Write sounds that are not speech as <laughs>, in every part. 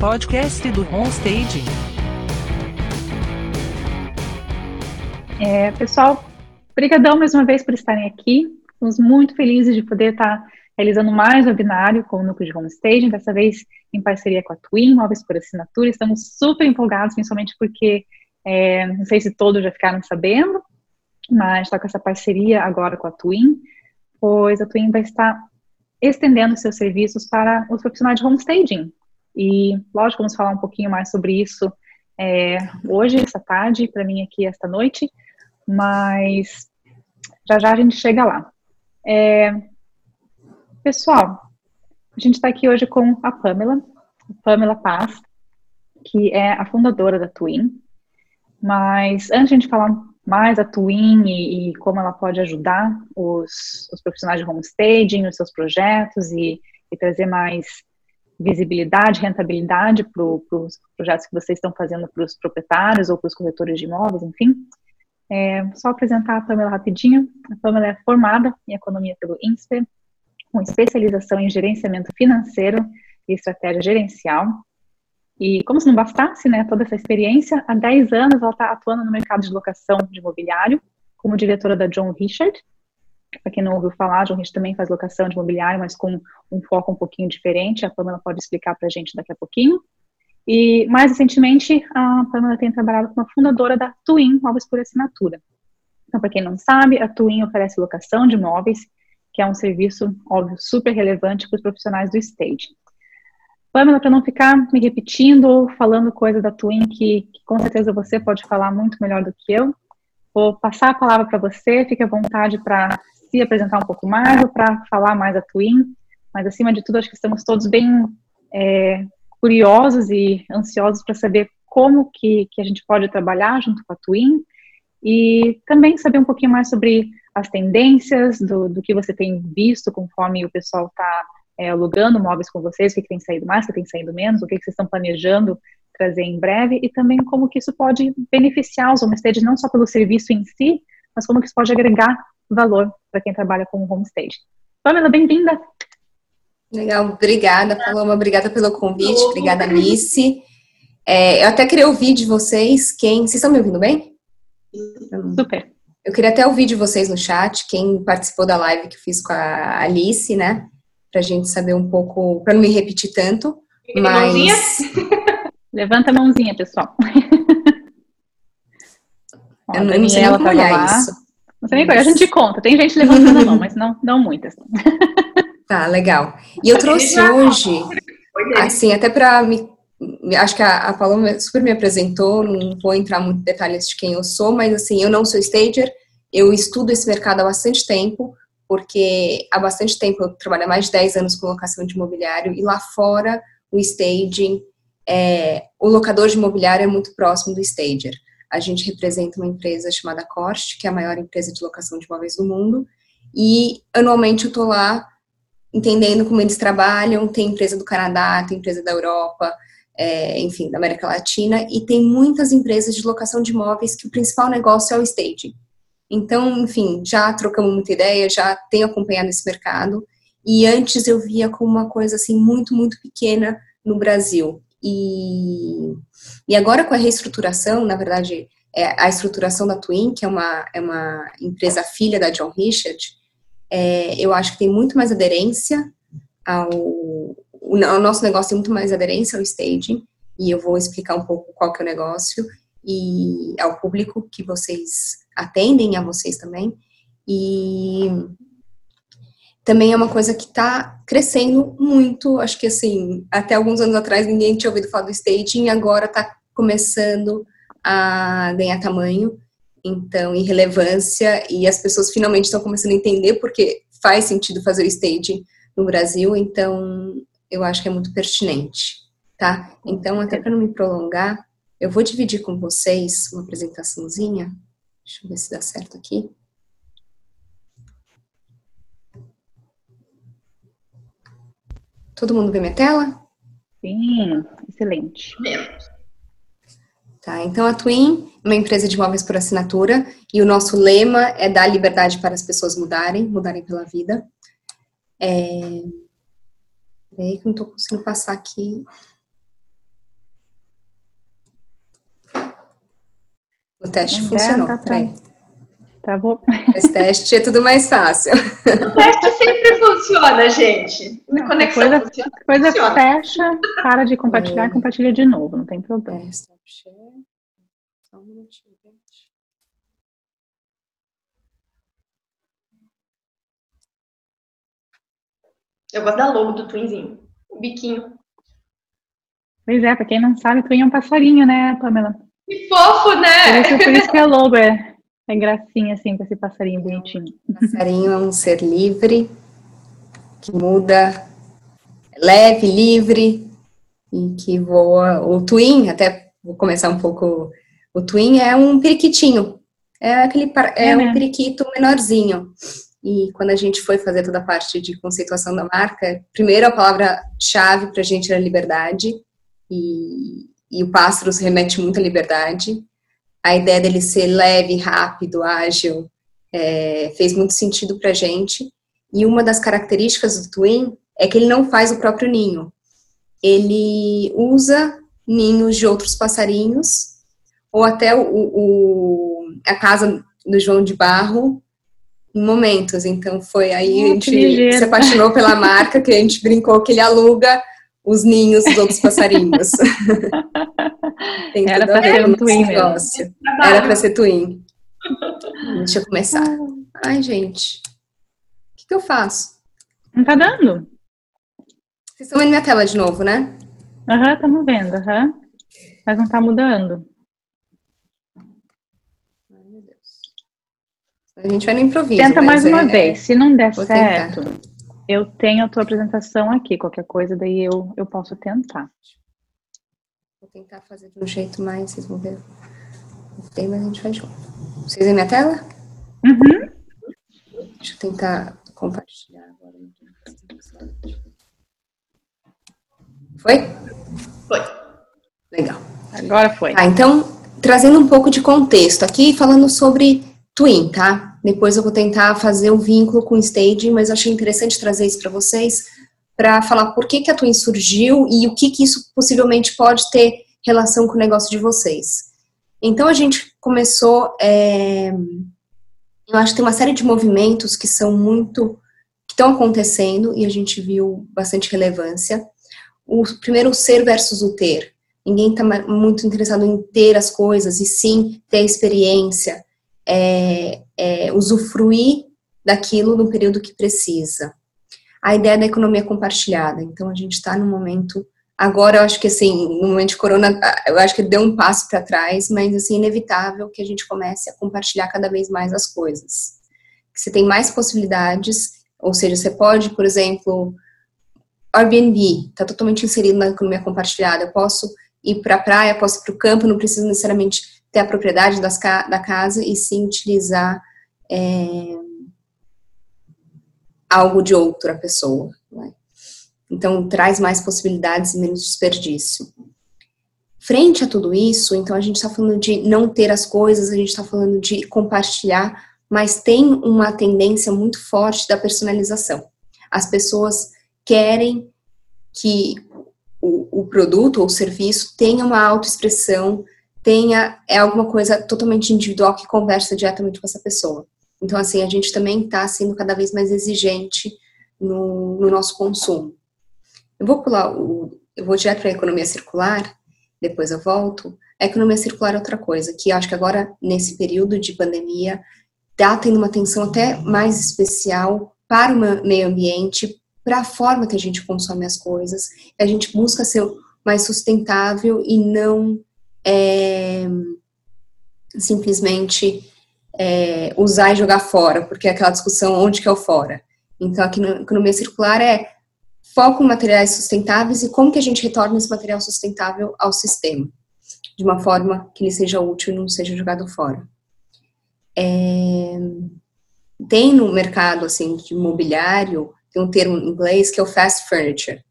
podcast do Homestaging. É, pessoal, brigadão mais uma vez por estarem aqui. Estamos muito felizes de poder estar realizando mais um webinário com o Núcleo de Homestaging, dessa vez em parceria com a Twin, Móveis por Assinatura. Estamos super empolgados, principalmente porque, é, não sei se todos já ficaram sabendo, mas está com essa parceria agora com a Twin, pois a Twin vai estar estendendo seus serviços para os profissionais de homestaging. E, lógico, vamos falar um pouquinho mais sobre isso é, hoje, essa tarde, para mim aqui esta noite, mas já já a gente chega lá. É, pessoal, a gente está aqui hoje com a Pamela, Pamela Paz, que é a fundadora da Twin. Mas antes de a gente falar mais a Twin e, e como ela pode ajudar os, os, profissionais de homestaging nos seus projetos e, e trazer mais visibilidade, rentabilidade para os projetos que vocês estão fazendo para os proprietários ou para os corretores de imóveis, enfim. É, só apresentar a Pamela rapidinho. A Pamela é formada em economia pelo INSPER, com especialização em gerenciamento financeiro e estratégia gerencial. E como se não bastasse, né, toda essa experiência, há 10 anos ela está atuando no mercado de locação de imobiliário, como diretora da John Richard. Para quem não ouviu falar, John Richard também faz locação de imobiliário, mas com um foco um pouquinho diferente. A Pamela pode explicar para a gente daqui a pouquinho. E mais recentemente, a Pamela tem trabalhado como fundadora da Twin Móveis por Assinatura. Então, para quem não sabe, a Twin oferece locação de imóveis, que é um serviço, óbvio, super relevante para os profissionais do stage. Pamela, para não ficar me repetindo ou falando coisa da Twin que, que, com certeza você pode falar muito melhor do que eu, vou passar a palavra para você, fique à vontade para se apresentar um pouco mais ou para falar mais da Twin, mas acima de tudo acho que estamos todos bem é, curiosos e ansiosos para saber como que, que a gente pode trabalhar junto com a Twin. E também saber um pouquinho mais sobre as tendências do, do que você tem visto conforme o pessoal está é, alugando móveis com vocês, o que, que, tem saído mais, o que tem saído menos, o que, que vocês estão planejando trazer em breve e também como que isso pode beneficiar os homestays, não só pelo serviço em si, mas como que isso pode agregar valor para quem trabalha com o homestay. Pamela, bem-vinda! Legal, obrigada, Paloma, obrigada pelo convite, obrigada, Alice. É, eu até queria ouvir de vocês quem. Vocês estão me ouvindo bem? Super. Eu queria até ouvir de vocês no chat, quem participou da live que eu fiz com a Alice, né? para a gente saber um pouco, para não me repetir tanto. Mas. Levanta a mãozinha, pessoal. <laughs> Ó, eu não sei nem olhar isso. Não sei nem A gente conta. Tem gente levantando a mão, mas não, não muitas. <laughs> Tá, legal. E eu trouxe hoje, assim, até para me. Acho que a, a Paloma super me apresentou, não vou entrar muito em detalhes de quem eu sou, mas assim, eu não sou stager, eu estudo esse mercado há bastante tempo, porque há bastante tempo eu trabalho há mais de 10 anos com locação de imobiliário e lá fora o staging, é, o locador de imobiliário é muito próximo do stager. A gente representa uma empresa chamada Corst, que é a maior empresa de locação de imóveis do mundo, e anualmente eu estou lá entendendo como eles trabalham. Tem empresa do Canadá, tem empresa da Europa, é, enfim, da América Latina, e tem muitas empresas de locação de imóveis que o principal negócio é o staging. Então, enfim, já trocamos muita ideia, já tenho acompanhado esse mercado. E antes eu via como uma coisa assim muito, muito pequena no Brasil. E, e agora com a reestruturação, na verdade, é a estruturação da Twin, que é uma, é uma empresa filha da John Richard, é, eu acho que tem muito mais aderência ao. O, nosso negócio tem muito mais aderência ao staging, e eu vou explicar um pouco qual que é o negócio e ao público que vocês atendem a vocês também. E também é uma coisa que está crescendo muito. Acho que assim, até alguns anos atrás ninguém tinha ouvido falar do staging, agora está começando a ganhar tamanho, então, e relevância, e as pessoas finalmente estão começando a entender porque faz sentido fazer o staging no Brasil, então eu acho que é muito pertinente, tá? Então, até para não me prolongar, eu vou dividir com vocês uma apresentaçãozinha. Deixa eu ver se dá certo aqui. Todo mundo vê minha tela? Sim, excelente. Vemos. Tá, então a Twin é uma empresa de imóveis por assinatura e o nosso lema é dar liberdade para as pessoas mudarem, mudarem pela vida. É... Peraí que não estou conseguindo passar aqui. O teste não funcionou. Tá, tá tá bom. Esse teste é tudo mais fácil. O teste sempre funciona, gente. A conexão coisa, funciona. coisa funciona. fecha, para de compartilhar É. e compartilha de novo, não tem problema. É, stop share. Só um minutinho, gente. Eu gosto da logo do Twinzinho. O biquinho. Pois é, pra quem não sabe, Twin é um passarinho, né, Pamela? Que fofo, Por né? isso, por isso que é logo, é, é gracinha, assim, com esse passarinho bonitinho. Passarinho é um ser livre, que muda, é leve, livre, e que voa. O twin, até vou começar um pouco. O twin é um periquitinho. É aquele é, É, um periquito menorzinho. E quando a gente foi fazer toda a parte de conceituação da marca, primeiro a palavra-chave para a gente era liberdade, e, e o pássaro se remete muito à liberdade. A ideia dele ser leve, rápido, ágil, é, fez muito sentido para a gente. E uma das características do Twin é que ele não faz o próprio ninho. Ele usa ninhos de outros passarinhos, ou até o, o- a casa do João de Barro, em momentos. Então foi aí Oh, a que gente se apaixonou pela marca, que a gente brincou que ele aluga os ninhos dos outros passarinhos. <laughs> Tem Era tudo a pra ver ser um twin negócio. Era para ser twin. Deixa eu começar. Ai, gente. O que, que eu faço? Não tá dando? Vocês estão vendo minha tela de novo, né? Aham, estamos vendo, aham. Mas não tá mudando. Ai, meu Deus. A gente vai no improviso. Tenta mais uma é- vez. Se não der Vou certo, eu tenho a tua apresentação aqui. Qualquer coisa, daí eu, eu posso tentar. Vou tentar fazer de um jeito mais, vocês vão ver. Não tem, mas a gente vai de novo. Vocês veem minha tela? Uhum. Deixa eu tentar compartilhar agora. Foi? Foi. Legal. Agora foi. Tá, então, trazendo um pouco de contexto aqui, falando sobre Twin, tá? Depois eu vou tentar fazer o vínculo com Stage, mas achei interessante trazer isso para vocês, para falar por que, que a Twin surgiu e o que, que isso possivelmente pode ter relação com o negócio de vocês. Então, a gente começou, é, eu acho que tem uma série de movimentos que são muito, que estão acontecendo e a gente viu bastante relevância. O primeiro, o ser versus o ter. Ninguém está muito interessado em ter as coisas, e sim ter a experiência, é, é, usufruir daquilo no período que precisa. A ideia da economia compartilhada. Então, a gente está num momento. Agora, eu acho que, assim, no momento de corona, eu acho que deu um passo para trás, mas, assim, inevitável que a gente comece a compartilhar cada vez mais as coisas. Você tem mais possibilidades, ou seja, você pode, por exemplo, Airbnb está totalmente inserido na economia compartilhada. Eu posso ir para a praia, posso ir para o campo, não preciso necessariamente ter a propriedade das da casa e sim utilizar é, algo de outra pessoa. Né? Então, traz mais possibilidades e menos desperdício. Frente a tudo isso, então a gente está falando de não ter as coisas, a gente está falando de compartilhar, mas tem uma tendência muito forte da personalização. As pessoas querem que o, o produto ou serviço tenha uma autoexpressão, tenha é alguma coisa totalmente individual que conversa diretamente com essa pessoa. Então, assim, a gente também está sendo cada vez mais exigente no, no, nosso consumo. Eu vou pular, o, eu vou direto para a economia circular, depois eu volto. A economia circular é outra coisa, que acho que agora, nesse período de pandemia, está tendo uma atenção até mais especial para o meio ambiente, para a forma que a gente consome as coisas. A gente busca ser mais sustentável e não é, simplesmente é, usar e jogar fora, porque é aquela discussão onde que é o fora. Então, aqui na economia circular é foco em materiais sustentáveis e como que a gente retorna esse material sustentável ao sistema, de uma forma que ele seja útil e não seja jogado fora. É, tem no mercado assim de imobiliário tem um termo em inglês que é o fast furniture.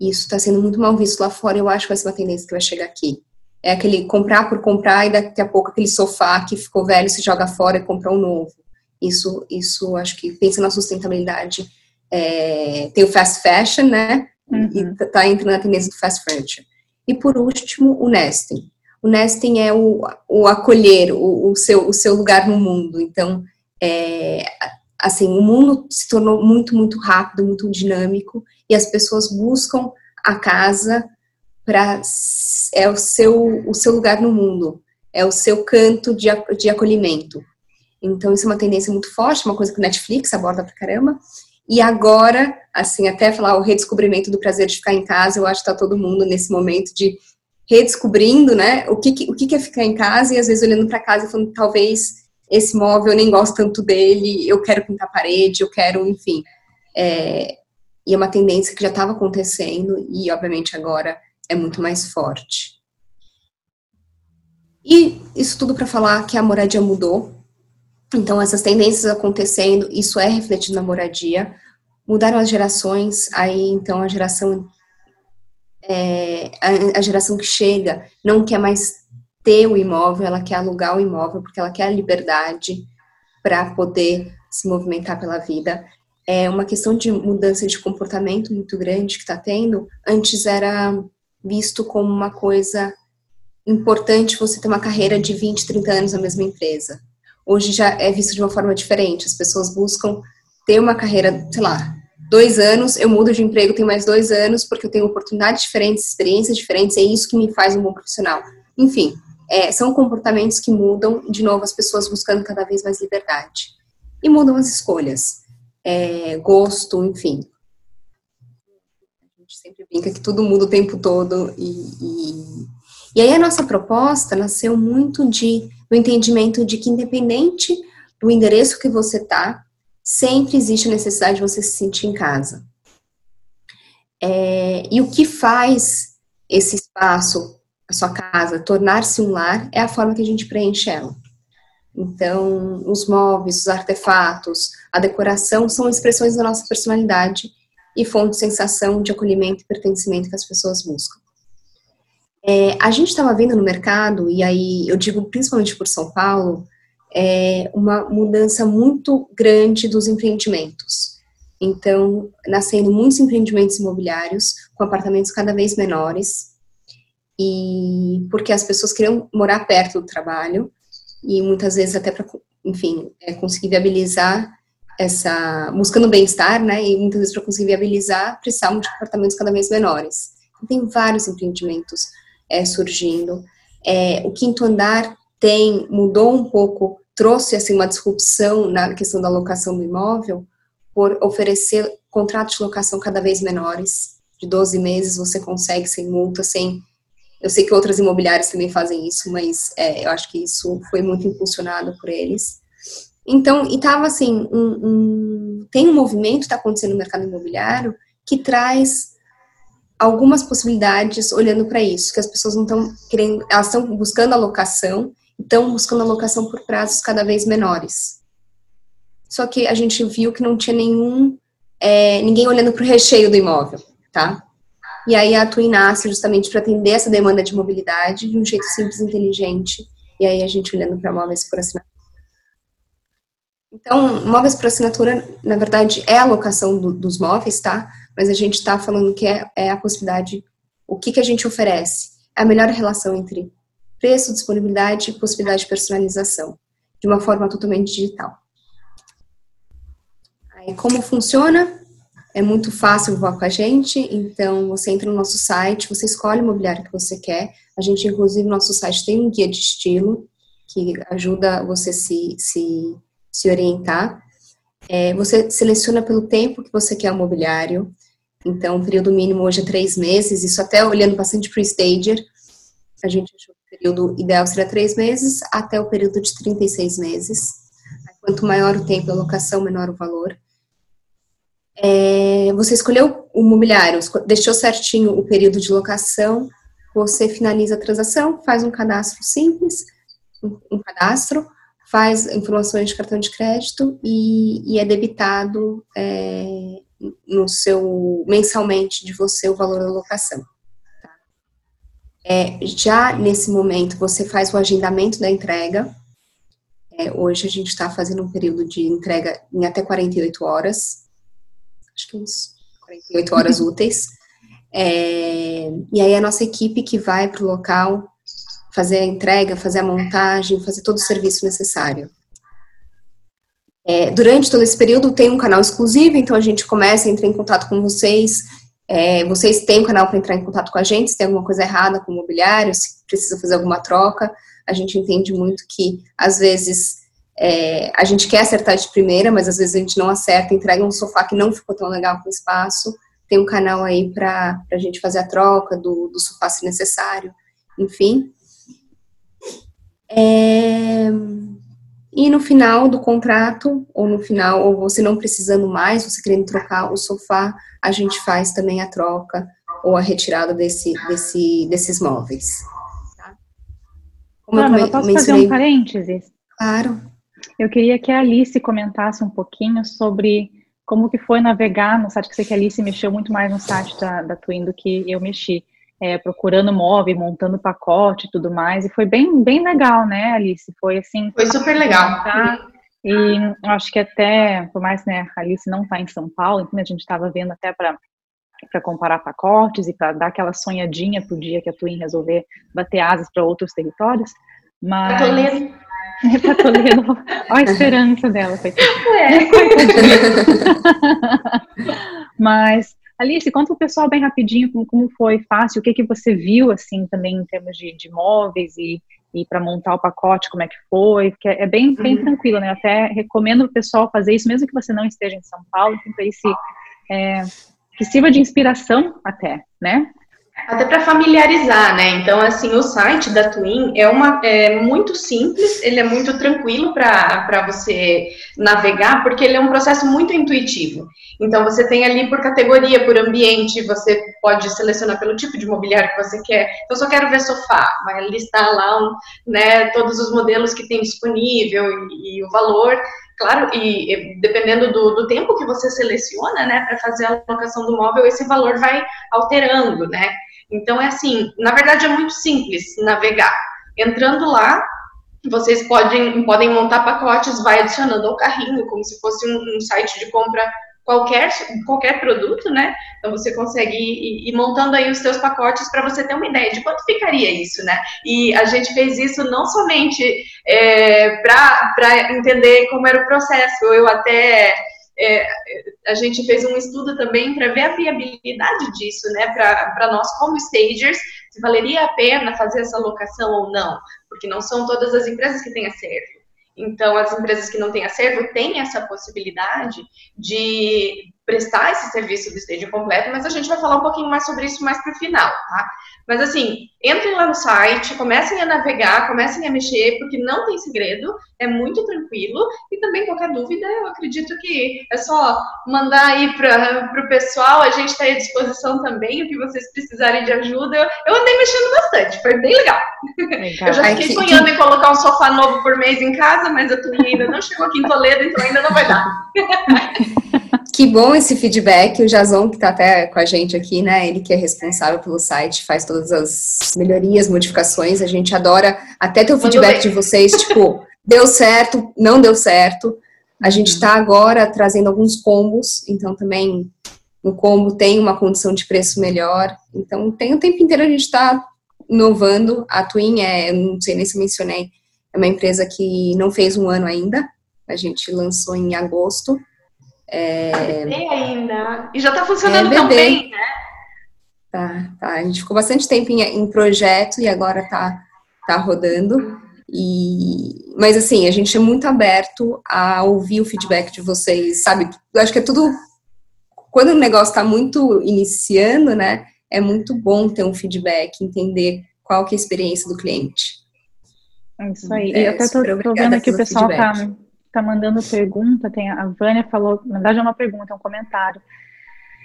Isso está sendo muito mal visto lá fora. Eu acho que vai ser uma tendência que vai chegar aqui. É aquele comprar por comprar e daqui a pouco aquele sofá que ficou velho se joga fora e compra um novo. Isso, isso acho que pensa na sustentabilidade. É, tem o fast fashion, né? Uhum. E tá entrando na tendência do fast furniture. E por último, o nesting. o nesting é o, o acolher, o, o, seu, o seu lugar no mundo. Então, é, assim, o mundo se tornou muito, muito rápido, muito dinâmico, e as pessoas buscam a casa para é o seu, o seu lugar no mundo, é o seu canto de, de acolhimento. Então, isso é uma tendência muito forte, uma coisa que o Netflix aborda pra caramba. E agora, assim, até falar o redescobrimento do prazer de ficar em casa, eu acho que tá todo mundo nesse momento de redescobrindo, né, o que, o que é ficar em casa e às vezes olhando para casa e falando, talvez esse móvel eu nem gosto tanto dele, eu quero pintar a parede, eu quero, enfim. É, e é uma tendência que já estava acontecendo e, obviamente, agora é muito mais forte. E isso tudo para falar que a moradia mudou. Então, essas tendências acontecendo, isso é refletido na moradia. Mudaram as gerações, aí então a geração é, a, geração que chega não quer mais ter o imóvel, ela quer alugar o imóvel porque ela quer a liberdade para poder se movimentar pela vida. É uma questão de mudança de comportamento muito grande que está tendo. Antes era visto como uma coisa importante você ter uma carreira de 20, 30 anos na mesma empresa. Hoje já é visto de uma forma diferente. As pessoas buscam ter uma carreira, sei lá, dois anos, eu mudo de emprego, tenho mais dois anos, porque eu tenho oportunidades diferentes, experiências diferentes, é isso que me faz um bom profissional. Enfim, é, são comportamentos que mudam, de novo, as pessoas buscando cada vez mais liberdade. E mudam as escolhas, é, gosto, enfim. Brinca que tudo muda o tempo todo e, e, e aí a nossa proposta nasceu muito de, do entendimento de que independente do endereço que você está, sempre existe a necessidade de você se sentir em casa. É, e o que faz esse espaço, a sua casa, tornar-se um lar é a forma que a gente preenche ela. Então, os móveis, os artefatos, a decoração são expressões da nossa personalidade e fonte de sensação de acolhimento e pertencimento que as pessoas buscam. É, a gente estava vendo no mercado, e aí eu digo principalmente por São Paulo, é, uma mudança muito grande dos empreendimentos. Então, nascendo muitos empreendimentos imobiliários com apartamentos cada vez menores, e porque as pessoas queriam morar perto do trabalho e muitas vezes até para, enfim, é, conseguir viabilizar essa, buscando bem-estar, né? E muitas vezes para conseguir viabilizar, precisavam de apartamentos cada vez menores. Então, tem vários empreendimentos é, surgindo. É, o quinto andar tem mudou um pouco, trouxe assim uma disrupção na questão da locação do imóvel por oferecer contratos de locação cada vez menores, de 12 meses você consegue sem multa, sem eu sei que outras imobiliárias também fazem isso, mas é, eu acho que isso foi muito impulsionado por eles. Então, e tava assim, um, um, tem um movimento que está acontecendo no mercado imobiliário que traz algumas possibilidades olhando para isso, que as pessoas não estão querendo, elas estão buscando a locação estão buscando alocação por prazos cada vez menores. Só que a gente viu que não tinha nenhum, é, ninguém olhando para o recheio do imóvel, tá? E aí a Twin nasce justamente para atender essa demanda de mobilidade de um jeito simples e inteligente. E aí a gente olhando para móveis por assinatura. Então, móveis por assinatura, na verdade, é a alocação do, dos móveis, tá? Mas a gente está falando que é, é, a possibilidade, o que, que a gente oferece? É a melhor relação entre preço, disponibilidade e possibilidade de personalização, de uma forma totalmente digital. Aí, como funciona? É muito fácil voar com a gente, então você entra no nosso site, você escolhe o mobiliário que você quer. A gente, inclusive, no nosso site tem um guia de estilo que ajuda você se, se, se orientar. É, você seleciona pelo tempo que você quer o mobiliário. Então, o período mínimo hoje é três meses, isso até olhando bastante para o Stager, a gente achou período ideal seria três meses, até o período de 36 meses. Quanto maior o tempo da locação, menor o valor. É, você escolheu o mobiliário, deixou certinho o período de locação, você finaliza a transação, faz um cadastro simples, um cadastro, faz informações de cartão de crédito e, e é debitado é, no seu mensalmente de você o valor da locação. É, já nesse momento, você faz o agendamento da entrega. É, hoje a gente está fazendo um período de entrega em até 48 horas. Acho que uns 48 horas <laughs> úteis. É, e aí a nossa equipe que vai para o local fazer a entrega, fazer a montagem, fazer todo o serviço necessário. É, durante todo esse período tem um canal exclusivo, então a gente começa a entrar em contato com vocês. É, vocês têm um canal para entrar em contato com a gente, se tem alguma coisa errada com o mobiliário, se precisa fazer alguma troca. A gente entende muito que, às vezes, é, a gente quer acertar de primeira, mas às vezes a gente não acerta, entrega um sofá que não ficou tão legal com o espaço. Tem um canal aí para a gente fazer a troca do, do sofá se necessário. Enfim, é... E no final do contrato, ou no final, ou você não precisando mais, você querendo trocar o sofá, a gente faz também a troca ou a retirada desse, desse, desses móveis. Tá? Como eu, eu posso mencionei... fazer um parênteses? Claro. Eu queria que a Alice comentasse um pouquinho sobre como que foi navegar no site, que sei que a Alice mexeu muito mais no site da, da Twin do que eu mexi é, procurando móvel, montando pacote e tudo mais. E foi bem, bem legal, né, Alice? Foi assim. Foi super legal. Tá? E acho que até, por mais né, a Alice não está em São Paulo, então a gente estava vendo até para para comparar pacotes e para dar aquela sonhadinha para o dia que a Twin resolver bater asas para outros territórios. Mas... Toledo. <laughs> Para Toledo. Olha a esperança dela, coitada. É. <laughs> Mas Alice, conta o pessoal bem rapidinho como, como foi fácil, o que, que você viu, assim, também em termos de, de móveis e, e para montar o pacote, como é que foi, porque é bem, bem uhum. tranquilo, né? Eu até recomendo o pessoal fazer isso, mesmo que você não esteja em São Paulo, então aí se, é, que sirva de inspiração até, né? Até para familiarizar, né? Então, assim, o site da Twin é, uma, é muito simples, ele é muito tranquilo para você navegar, porque ele é um processo muito intuitivo. Então, você tem ali por categoria, por ambiente, você pode selecionar pelo tipo de mobiliário que você quer. Então, eu só quero ver sofá, vai listar lá né, todos os modelos que tem disponível e, e o valor. Claro, e, dependendo do, do, tempo que você seleciona, né, para fazer a alocação do móvel, esse valor vai alterando, né? Então, é assim, na verdade é muito simples navegar. Entrando lá, vocês podem, podem montar pacotes, vai adicionando ao carrinho, como se fosse um, um site de compra qualquer, qualquer produto, né? Então você consegue ir, ir montando aí os seus pacotes para você ter uma ideia de quanto ficaria isso, né? E a gente fez isso não somente é, para entender como era o processo, eu até é, a gente fez um estudo também para ver a viabilidade disso, né, para nós como stagers, se valeria a pena fazer essa locação ou não, porque não são todas as empresas que têm acervo. Então, as empresas que não têm acervo têm essa possibilidade de prestar esse serviço do stage completo, mas a gente vai falar um pouquinho mais sobre isso mais para o final, tá? Mas assim, entrem lá no site, comecem a navegar, comecem a mexer, porque não tem segredo, é muito tranquilo. E também qualquer dúvida, eu acredito que é só mandar aí para o pessoal, a gente está à disposição também, o que vocês precisarem de ajuda. Eu, andei mexendo bastante, foi bem legal. legal. Eu já fiquei sonhando que... em colocar um sofá novo por mês em casa, mas a Tuni ainda não chegou aqui em Toledo, então ainda não vai dar. <laughs> Que bom esse feedback. O Jason, que está até com a gente aqui, né? Ele que é responsável pelo site, faz todas as melhorias, modificações. A gente adora até ter o feedback de vocês, tipo, deu certo, não deu certo. A gente está agora trazendo alguns combos, então também no combo tem uma condição de preço melhor. Então tem o tempo inteiro a gente está inovando. A Twin é, não sei nem se mencionei, é uma empresa que não fez um ano ainda. A gente lançou em agosto. É... Bebê ainda. E já está funcionando é tão bem, né? Tá, tá. A gente ficou bastante tempo em, em projeto e agora tá, tá rodando. E, mas assim, a gente é muito aberto a ouvir o feedback de vocês, sabe? Eu acho que é tudo. Quando o negócio está muito iniciando, né? É muito bom ter um feedback, entender qual que é a experiência do cliente. É isso aí. É, eu até tô, tô vendo aqui o pessoal tá, tá mandando pergunta. Tem a Vânia falou, na verdade é uma pergunta, é um comentário.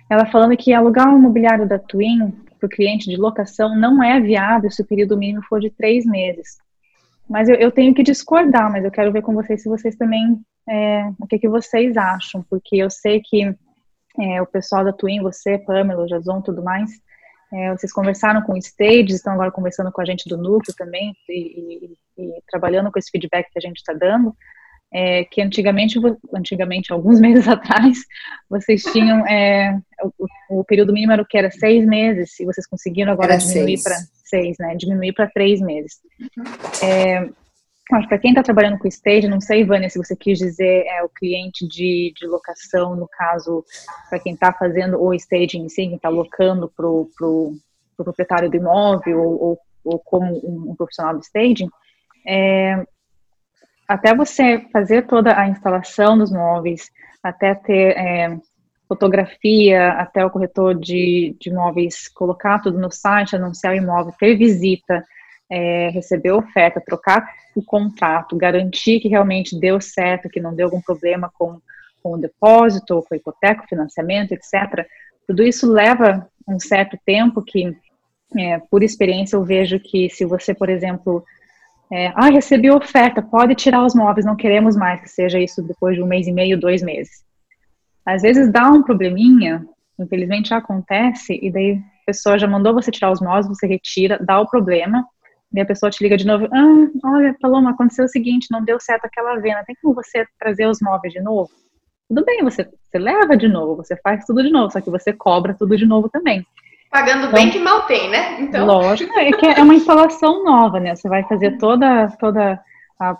Ela falando que alugar um mobiliário da Twin para o cliente de locação não é viável se o período mínimo for de três meses. Mas eu, eu tenho que discordar, mas eu quero ver com vocês se vocês também, é, o que, que vocês acham, porque eu sei que é, o pessoal da Twin, você, Pamela, Jason, tudo mais, é, vocês conversaram com o Stage, estão agora conversando com a gente do núcleo também, e, e, e trabalhando com esse feedback que a gente está dando é, que antigamente, antigamente, alguns <laughs> meses atrás, vocês tinham é, o, o, período mínimo era o que era seis meses, e vocês conseguiram agora era diminuir para seis, né? Diminuir para três meses. É, acho que para quem está trabalhando com stage, não sei, Vânia, se você quis dizer é o cliente de, de locação, no caso, para quem está fazendo o staging em si, quem está locando para o pro, pro proprietário do imóvel ou, ou, ou como um, um, profissional do staging, é, até você fazer toda a instalação dos móveis, até ter é, fotografia, até o corretor de, de imóveis colocar tudo no site, anunciar o imóvel, ter visita, é, receber oferta, trocar o contrato, garantir que realmente deu certo, que não deu algum problema com, com o depósito, com a hipoteca, financiamento, etc. Tudo isso leva um certo tempo que, é, por experiência, eu vejo que se você, por exemplo, é, ah, recebi oferta, pode tirar os móveis, não queremos mais que seja isso depois de um mês e meio, dois meses. Às vezes dá um probleminha, infelizmente acontece, e daí a pessoa já mandou você tirar os móveis, você retira, dá o problema, e a pessoa te liga de novo, ah, olha, Paloma, aconteceu o seguinte, não deu certo aquela venda, tem como você trazer os móveis de novo? Tudo bem, você, você leva de novo, você faz tudo de novo, só que você cobra tudo de novo também. Pagando então, bem que mal tem, né? Então... Lógico, é que é uma instalação nova, né? Você vai fazer toda, toda a,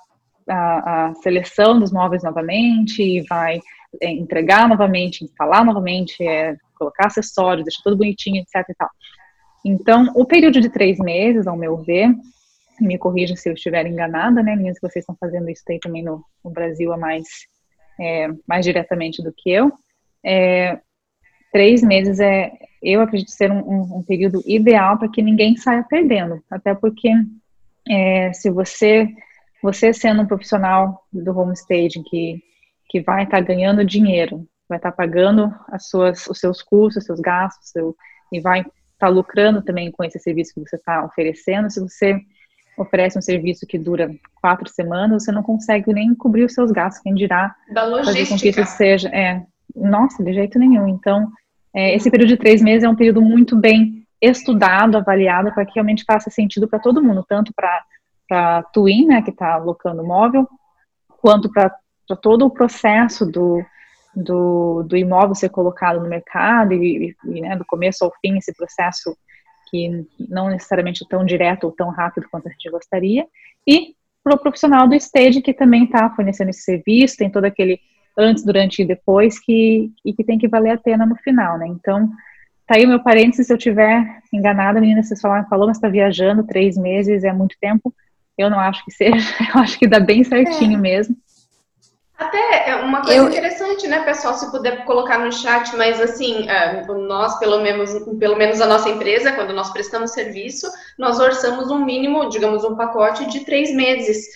a, a seleção dos móveis novamente, vai é, entregar novamente, instalar novamente, é, colocar acessórios, deixar tudo bonitinho, etc e tal. Então, o período de três meses, ao meu ver, me corrija se eu estiver enganada, né, meninas, que vocês estão fazendo isso aí também no, no Brasil a mais, é, mais diretamente do que eu, é, três meses é, eu acredito ser um, um, um período ideal para que ninguém saia perdendo, até porque é, se você, você sendo um profissional do homestaging que que vai estar tá ganhando dinheiro, vai estar tá pagando as suas, os seus custos, os seus gastos, seu, e vai estar tá lucrando também com esse serviço que você está oferecendo. Se você oferece um serviço que dura quatro semanas, você não consegue nem cobrir os seus gastos, quem dirá da logística. fazer com que isso seja. É, nossa, de jeito nenhum. Então, é, esse período de três meses é um período muito bem estudado, avaliado, para que realmente faça sentido para todo mundo, tanto para a Twin, né, que está alocando móvel, quanto para para todo o processo do, do, do, imóvel ser colocado no mercado e, e né, do começo ao fim esse processo que não necessariamente é tão direto ou tão rápido quanto a gente gostaria. E para o profissional do stage que também está fornecendo esse serviço tem todo aquele antes, durante e depois que e que tem que valer a pena no final, né? Então tá aí o meu parênteses, se eu tiver enganada, menina, vocês falaram, falou, mas está viajando três meses, é muito tempo. Eu não acho que seja, <laughs> eu acho que dá bem certinho é. mesmo. Até é uma coisa eu... interessante, né, pessoal, se puder colocar no chat, mas assim, é, nós, pelo menos, pelo menos a nossa empresa, quando nós prestamos serviço, nós orçamos um mínimo, digamos, um pacote de três meses,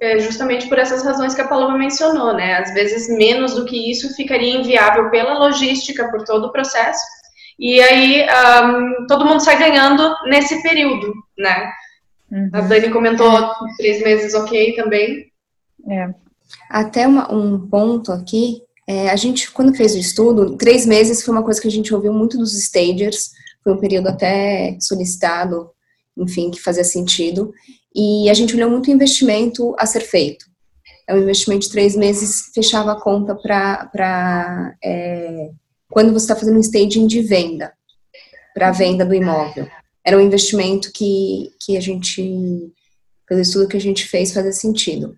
é, justamente por essas razões que a Paloma mencionou, né? Às vezes, menos do que isso ficaria inviável pela logística, por todo o processo, e aí um, todo mundo sai ganhando nesse período, né? Uhum. A Dani comentou três meses ok também. É. Até uma, um ponto aqui, é, a gente, quando fez o estudo, três meses foi uma coisa que a gente ouviu muito dos stagers, foi um período até solicitado, enfim, que fazia sentido, e a gente olhou muito o investimento a ser feito. É um investimento de três meses, fechava a conta para é, quando você está fazendo um staging de venda, para a venda do imóvel. Era um investimento que, que a gente, pelo estudo que a gente fez, fazia sentido.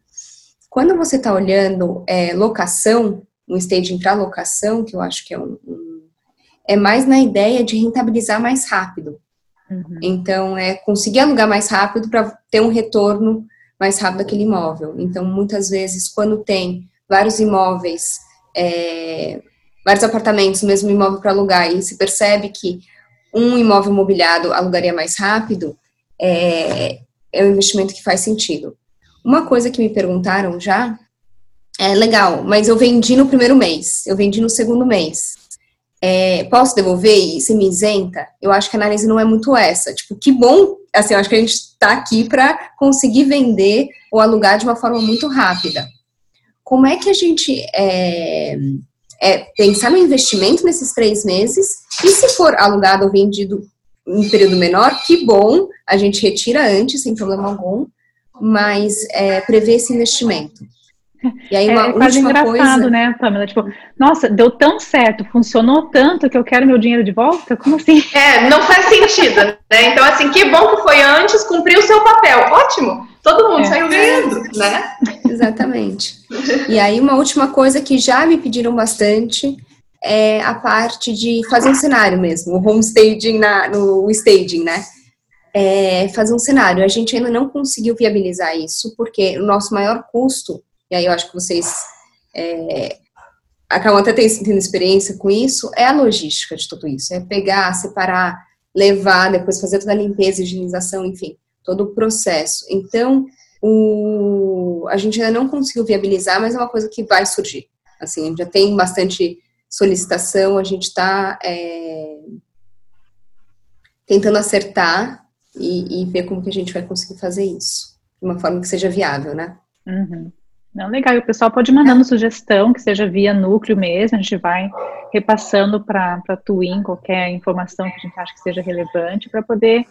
Quando você está olhando é, locação, um staging para locação, que eu acho que é um, um, é mais na ideia de rentabilizar mais rápido. Uhum. Então, é conseguir alugar mais rápido para ter um retorno mais rápido daquele imóvel. Então, muitas vezes, quando tem vários imóveis, é, vários apartamentos mesmo imóvel para alugar e se percebe que um imóvel mobiliado alugaria mais rápido, é, é um investimento que faz sentido. Uma coisa que me perguntaram já é legal, mas eu vendi no primeiro mês, eu vendi no segundo mês. É, posso devolver e se me isenta? Eu acho que a análise não é muito essa. Tipo, que bom, assim, eu acho que a gente está aqui para conseguir vender ou alugar de uma forma muito rápida. Como é que a gente é, é, pensar no investimento nesses três meses e se for alugado ou vendido em período menor, que bom, a gente retira antes, sem problema algum, mas é, prever esse investimento? E aí, uma é, é quase engraçado, coisa... né, Pamela? Tipo, nossa, deu tão certo, funcionou tanto que eu quero meu dinheiro de volta? Como assim? <laughs> É, não faz sentido, né? Então, assim, que bom que foi antes, cumpriu o seu papel. Ótimo! Todo mundo é. saiu ganhando, né? Exatamente. E aí, uma última coisa que já me pediram bastante é a parte de fazer um cenário mesmo, o home staging na, no staging, né? É fazer um cenário. A gente ainda não conseguiu viabilizar isso, porque o nosso maior custo e aí eu acho que vocês é, acabam até tendo experiência com isso, é a logística de tudo isso. É pegar, separar, levar, depois fazer toda a limpeza, higienização, enfim, todo o processo. Então, o, a gente ainda não conseguiu viabilizar, mas é uma coisa que vai surgir. Assim, já tem bastante solicitação, a gente está é, tentando acertar e, e, ver como que a gente vai conseguir fazer isso, de uma forma que seja viável, né? Uhum. Não, legal. E o pessoal pode ir mandando sugestão, que seja via núcleo mesmo, a gente vai repassando para a Twin qualquer informação que a gente acha que seja relevante para poder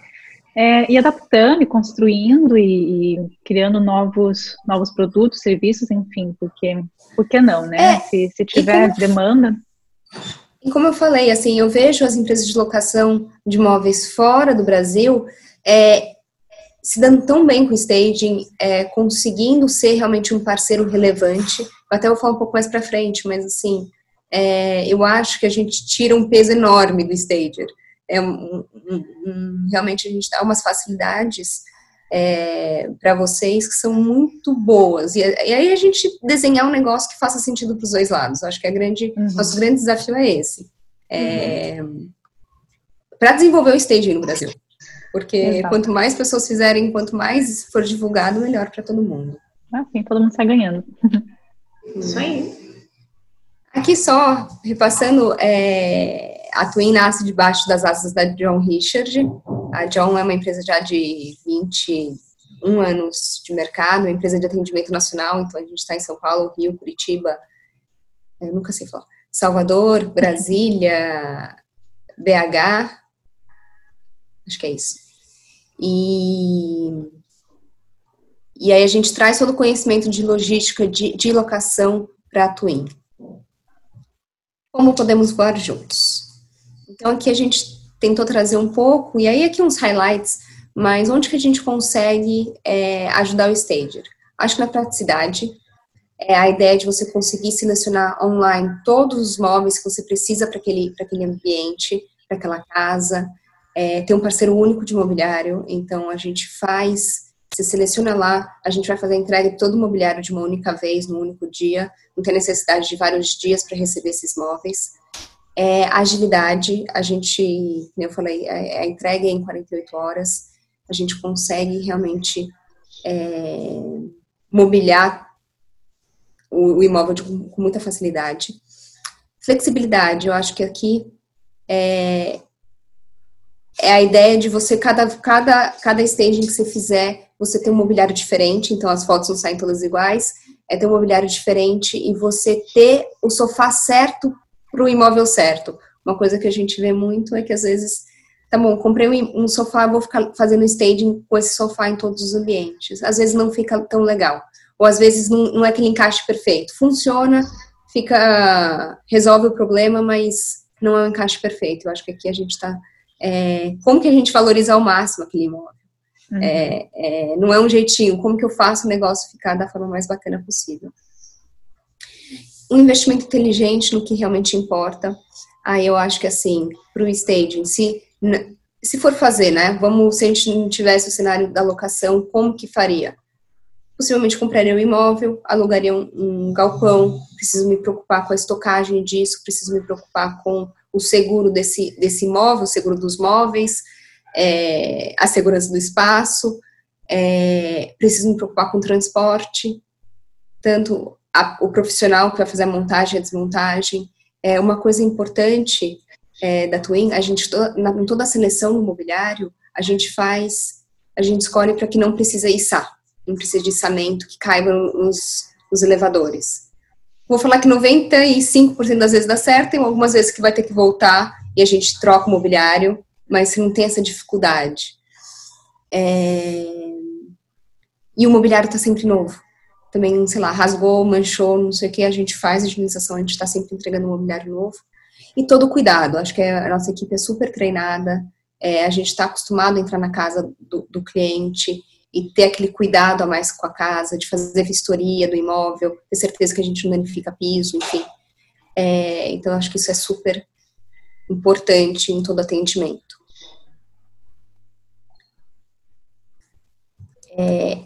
é, ir adaptando e construindo e, e, criando novos, novos produtos, serviços, enfim, porque por que não, né? É, se, se tiver como, demanda. E como eu falei, assim, eu vejo as empresas de locação de imóveis fora do Brasil é, se dando tão bem com o staging, é, conseguindo ser realmente um parceiro relevante. Eu até vou falar um pouco mais para frente, mas assim, é, eu acho que a gente tira um peso enorme do stager. É um, um, um, realmente a gente dá umas facilidades é, para vocês que são muito boas. E, e, aí a gente desenhar um negócio que faça sentido para os dois lados. Eu acho que a grande, uhum. nosso grande desafio é esse. É, uhum. Para desenvolver o staging no Brasil. Porque Exato. quanto mais pessoas fizerem, quanto mais for divulgado, melhor para todo mundo. Assim, todo mundo sai ganhando. Isso aí. Aqui só, repassando, é, a Twin nasce debaixo das asas da John Richard. A John é uma empresa já de 21 anos de mercado, uma empresa de atendimento nacional, então a gente está em São Paulo, Rio, Curitiba, eu nunca sei falar, Salvador, Brasília, BH, Acho que é isso. E, e aí a gente traz todo o conhecimento de logística, de, de locação para a Twin. Como podemos voar juntos? Então aqui a gente tentou trazer um pouco, e aí aqui uns highlights, mas onde que a gente consegue é, ajudar o Stager? Acho que na praticidade, é a ideia de você conseguir selecionar online todos os móveis que você precisa para aquele, aquele ambiente, para aquela casa, é, ter um parceiro único de imobiliário, então a gente faz, você seleciona lá, a gente vai fazer a entrega de todo o imobiliário de uma única vez, num único dia, não tem necessidade de vários dias para receber esses móveis. É, agilidade, a gente, como eu falei, a, é, a entrega é em 48 horas, a gente consegue realmente é, mobiliar o, o imóvel de, com muita facilidade. Flexibilidade, eu acho que aqui é, é a ideia de você, cada, cada, cada staging que você fizer, você ter um mobiliário diferente, então as fotos não saem todas iguais, é ter um mobiliário diferente e você ter o sofá certo para o imóvel certo. Uma coisa que a gente vê muito é que às vezes, tá bom, comprei um, sofá, vou ficar fazendo staging com esse sofá em todos os ambientes. Às vezes não fica tão legal. Ou às vezes não, não é aquele encaixe perfeito. Funciona, fica, resolve o problema, mas não é um encaixe perfeito. Eu acho que aqui a gente está é, como que a gente valoriza ao máximo aquele imóvel. Uhum. É, é, não é um jeitinho, como que eu faço o negócio ficar da forma mais bacana possível. Um investimento inteligente no que realmente importa. Aí eu acho que assim, para o staging, se, se for fazer, né? Vamos, se a gente não tivesse o cenário da locação, como que faria? Possivelmente compraria um imóvel, alugaria um, um galpão, preciso me preocupar com a estocagem disso, preciso me preocupar com o seguro desse, desse imóvel, o seguro dos móveis, é, a segurança do espaço, é, preciso me preocupar com o transporte, tanto a, o profissional que vai fazer a montagem e a desmontagem. É uma coisa importante é, da Twin, a gente, na, em toda a seleção do mobiliário, a gente faz, a gente escolhe para que não precisa içar, não precisa de içamento, que caiba nos, nos elevadores vou falar que 95% das vezes dá certo, tem algumas vezes que vai ter que voltar e a gente troca o mobiliário, mas não tem essa dificuldade. É... E o mobiliário está sempre novo. também, sei lá, rasgou, manchou, não sei o que, a gente faz a higienização, a gente está sempre entregando um mobiliário novo. E todo o cuidado, acho que a nossa equipe é super treinada, é, a gente está acostumado a entrar na casa do, do, cliente e ter aquele cuidado a mais com a casa, de fazer vistoria do imóvel, ter certeza que a gente não danifica piso, enfim. É, então, acho que isso é super importante em todo atendimento. É,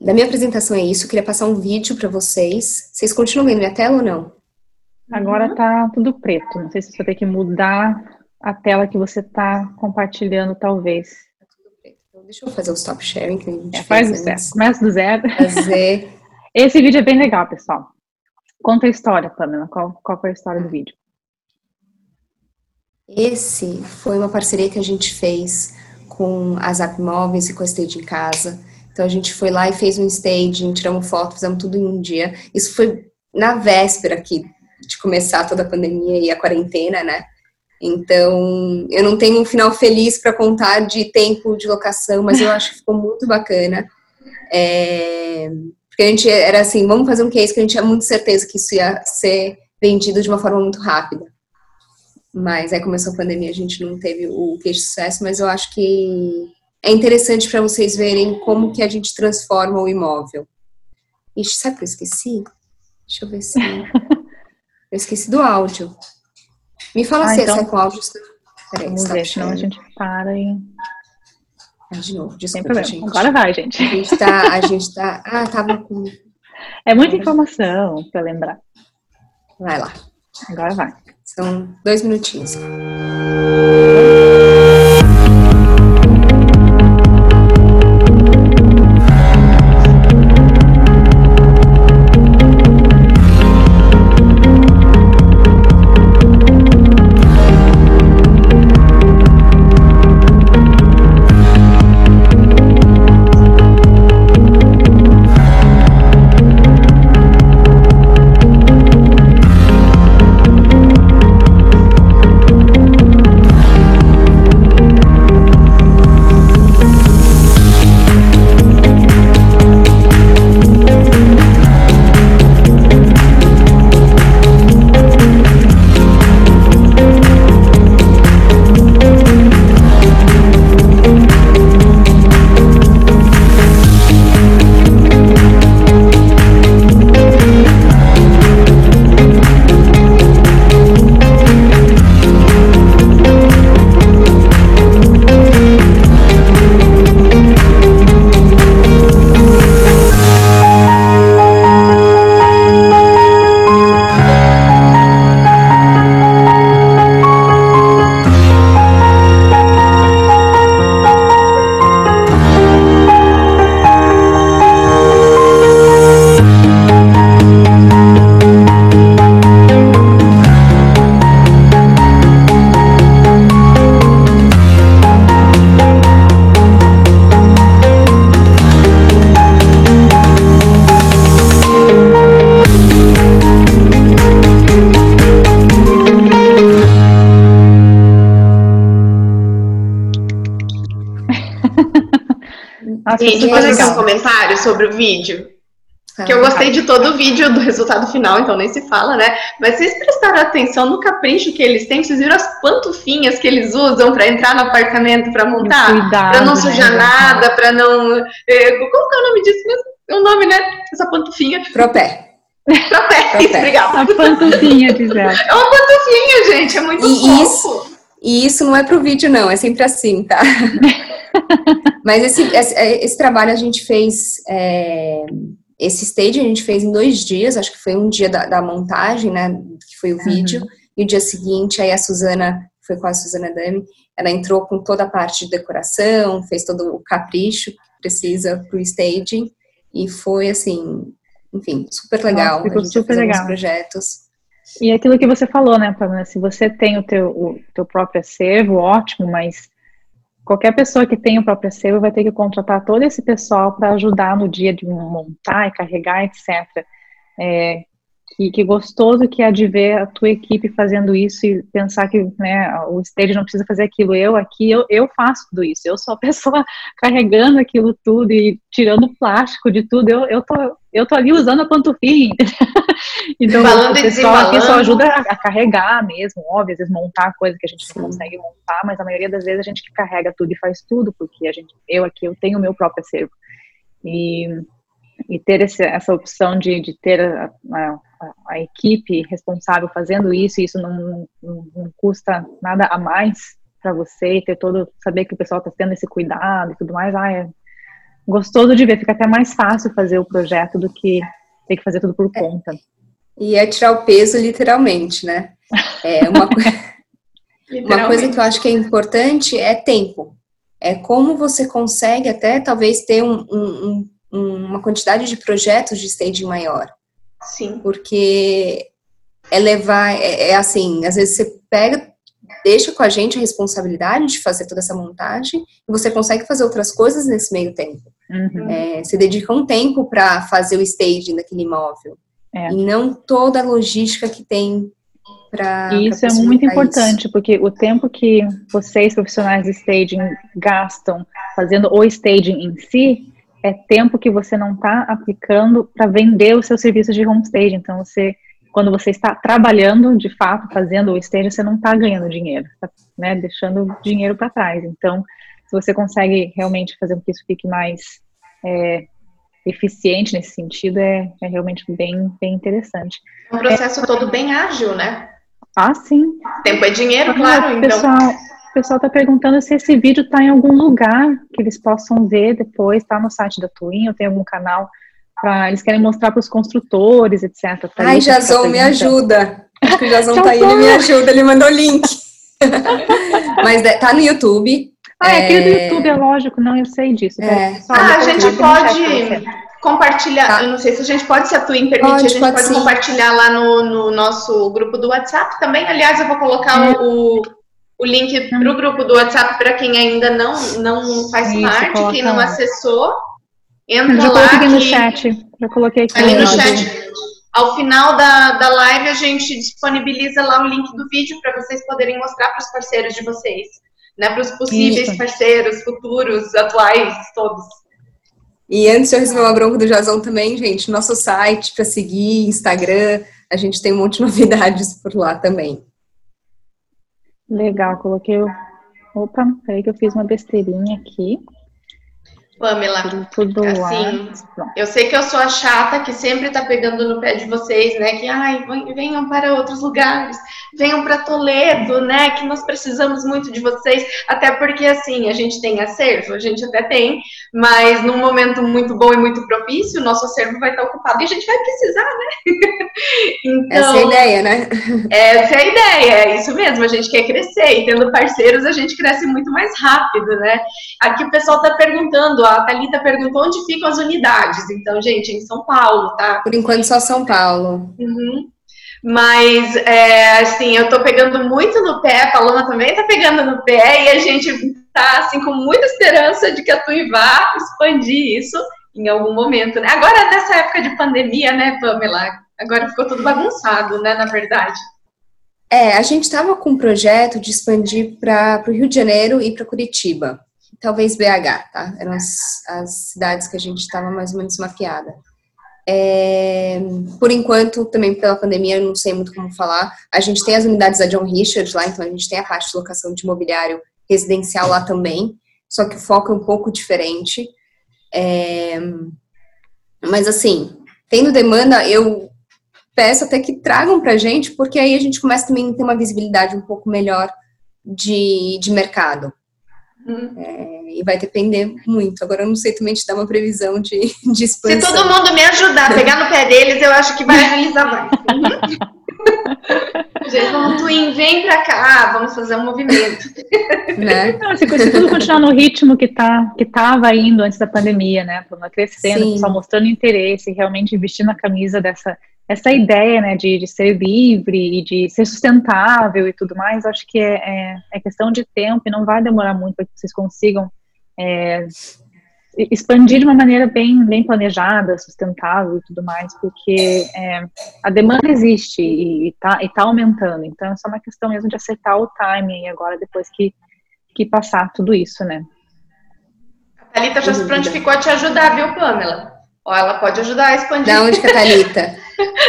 da minha apresentação é isso. Eu queria passar um vídeo para vocês. Vocês continuam vendo minha tela ou não? Agora tá tudo preto. Não sei se você vai ter que mudar a tela que você tá compartilhando, talvez. Tá tudo preto. Então, deixa eu fazer o stop sharing que a gente é, faz do zero. Começa do zero. Fazer. <laughs> Esse vídeo é bem legal, pessoal. Conta a história, Pamela. Qual, qual foi a história do vídeo? Esse foi uma parceria que a gente fez com a Zap Móveis e com a Stage em Casa então a gente foi lá e fez um staging, tiramos foto, fizemos tudo em um dia. Isso foi na véspera aqui de começar toda a pandemia e a quarentena, né? Então, eu não tenho um final feliz para contar de tempo de locação, mas eu acho que ficou muito bacana. É, porque a gente era assim, vamos fazer um case que a gente tinha muito certeza que isso ia ser vendido de uma forma muito rápida. Mas aí começou a pandemia, a gente não teve o case de sucesso, mas eu acho que é interessante para vocês verem como que a gente transforma o imóvel. Ixi, sabe que eu esqueci? Deixa eu ver se... <laughs> eu esqueci do áudio. Me fala ah, se então... é com áudio. Peraí, Vamos ver, senão a gente para e... Ah, de novo, desculpa, gente. Agora vai, gente. A gente tá... A gente tá... Ah, tava com... É muita informação para lembrar. Vai lá. Agora vai. São dois minutinhos. Sobre o vídeo. Que eu gostei de todo o vídeo do resultado final, então nem se fala, né? Mas vocês prestaram atenção no capricho que eles têm? Vocês viram as pantufinhas que eles usam para entrar no apartamento para montar? Para não sujar né? nada, para não. Eh, como que é o nome disso mesmo? É o nome, né? Essa pantufinha. Propé. Propé, isso, obrigada. A pantufinha, Gisele. É uma pantufinha, gente, é muito e fofo. Isso, e isso não é pro vídeo, não, é sempre assim, tá? <laughs> Mas esse, esse, esse, trabalho a gente fez, é, esse stage a gente fez em dois dias, acho que foi um dia da, da montagem, né, que foi o uhum. vídeo, e o dia seguinte, aí a Suzana, foi com a Suzana Dami, ela entrou com toda a parte de decoração, fez todo o capricho que precisa pro staging, e foi assim, enfim, super legal. Nossa, ficou super legal. projetos. E aquilo que você falou, né, Pamela, se você tem o teu, o teu próprio acervo, ótimo, mas qualquer pessoa que tem o próprio acervo vai ter que contratar todo esse pessoal para ajudar no dia de montar e carregar, etc. É, que, que gostoso que é de ver a tua equipe fazendo isso e pensar que né, o stage não precisa fazer aquilo. Eu aqui, eu, eu faço tudo isso. Eu sou a <laughs> pessoa carregando aquilo tudo e tirando plástico de tudo. Eu, eu, tô, eu tô ali usando a pantufinha. <laughs> então, Falando o pessoal aqui só ajuda a, a, carregar mesmo, óbvio, às vezes montar coisa que a gente Sim. não consegue montar, mas a maioria das vezes a gente que carrega tudo e faz tudo, porque a gente, eu aqui, eu tenho o meu próprio acervo. E e ter esse, essa opção de, de ter a, a, a, equipe responsável fazendo isso, e isso não, não, não custa nada a mais para você, ter todo, saber que o pessoal está tendo esse cuidado e tudo mais, ah, é gostoso de ver, fica até mais fácil fazer o projeto do que ter que fazer tudo por conta. É, e é tirar o peso literalmente, né? É uma, <laughs> uma coisa que eu acho que é importante é tempo. É como você consegue até talvez ter um, um, uma quantidade de projetos de staging maior. Sim. Porque é levar, é, é, assim, às vezes você pega, deixa com a gente a responsabilidade de fazer toda essa montagem e você consegue fazer outras coisas nesse meio tempo. Uhum. É, você dedica um tempo para fazer o staging daquele imóvel. É. E não toda a logística que tem para. Isso é muito importante, isso. porque o tempo que vocês, profissionais de staging, gastam fazendo o staging em si, é tempo que você não está aplicando para vender o seu serviço de homestage. Então, você, quando você está trabalhando, de fato, fazendo o stage, você não está ganhando dinheiro, está né, deixando dinheiro para trás. Então, se você consegue realmente fazer com que isso fique mais é, eficiente nesse sentido, é, é, realmente bem, bem interessante. Um processo é, todo bem ágil, né? Ah, sim. Tempo é dinheiro, claro. Então. Pessoal, o pessoal está perguntando se esse vídeo está em algum lugar que eles possam ver depois, está no site da Twin, ou tem algum canal para eles querem mostrar para os construtores, etc. Tá Ai, Jason, me ajuda. Acho que o Jason tá aí, <laughs> ele me ajuda, ele mandou o link. <laughs> Mas é, tá no YouTube. Ah, é aquele do é. YouTube, é lógico, não, eu sei disso. É. Ah, a gente pode compartilhar, tá. eu não sei se a gente pode, se a Twin permite, pode, a gente pode, pode compartilhar lá no, no, nosso grupo do WhatsApp também. Aliás, eu vou colocar é. o, o link para o grupo do WhatsApp para quem ainda não, não faz Isso, parte, quem não lá. acessou. Entra já lá. Coloquei no chat. Já coloquei aqui. Ali no chat. Ao final da, da live, a gente disponibiliza lá o link do vídeo para vocês poderem mostrar para os parceiros de vocês. Né, para os possíveis Isso. parceiros, futuros, atuais, todos. E antes de eu receber uma bronca do Jazão também, gente, nosso site para seguir, Instagram, a gente tem um monte de <laughs> novidades por lá também. Legal, coloquei o. Opa, peraí que eu fiz uma besteirinha aqui. Pamela, assim, eu sei que eu sou a chata que sempre tá pegando no pé de vocês, né? Que ai, venham para outros lugares, venham para Toledo, né? Que nós precisamos muito de vocês, até porque assim, a gente tem acervo, a gente até tem, mas num momento muito bom e muito propício, o nosso acervo vai estar ocupado e a gente vai precisar, né? <laughs> então, essa é a ideia, né? <laughs> Essa é a ideia, é isso mesmo, a gente quer crescer e tendo parceiros a gente cresce muito mais rápido, né? Aqui o pessoal tá perguntando a Thalita perguntou onde ficam as unidades. Então, gente, em São Paulo, tá? Por enquanto, só São Paulo. Uhum. Mas, é, assim, eu tô pegando muito no pé, a Paloma também tá pegando no pé, e a gente tá, assim, com muita esperança de que a Tui vá expandir isso em algum momento, né? Agora, nessa época de pandemia, né, Pamela? Agora ficou tudo bagunçado, né, na verdade. É, a gente estava com um projeto de expandir para o Rio de Janeiro e para Curitiba talvez BH, tá? Eram as, as cidades que a gente estava mais ou menos mapeada. É, por enquanto, também pela pandemia, eu não sei muito como falar. A gente tem as unidades da John Richard lá, então a gente tem a parte de locação de imobiliário residencial lá também, só que o foco é um pouco diferente. É, mas assim, tendo demanda, eu peço até que tragam pra gente, porque aí a gente começa também a ter uma visibilidade um pouco melhor de, de mercado. Uhum. É, e vai depender muito. Agora eu não sei também te dar uma previsão de, de expansão. Se todo mundo me ajudar, pegar no pé deles, eu acho que vai realizar mais. <laughs> Gente, vamos twin, vem pra cá, vamos fazer um movimento. Né? se, se tudo continuar no ritmo que tá, que tava indo antes da pandemia, né? Crescendo, só mostrando interesse, realmente investindo a camisa dessa essa ideia né, de, de ser livre e de ser sustentável e tudo mais, acho que é, é, é questão de tempo e não vai demorar muito para que vocês consigam é, expandir de uma maneira bem, bem planejada, sustentável e tudo mais, porque é, a demanda existe e está tá aumentando. Então, é só uma questão mesmo de acertar o timing agora, depois que, que passar tudo isso, né? A Thalita já se prontificou a te ajudar, viu, Pamela? Ó, ela pode ajudar a expandir. Da onde que é a <laughs> Thalita?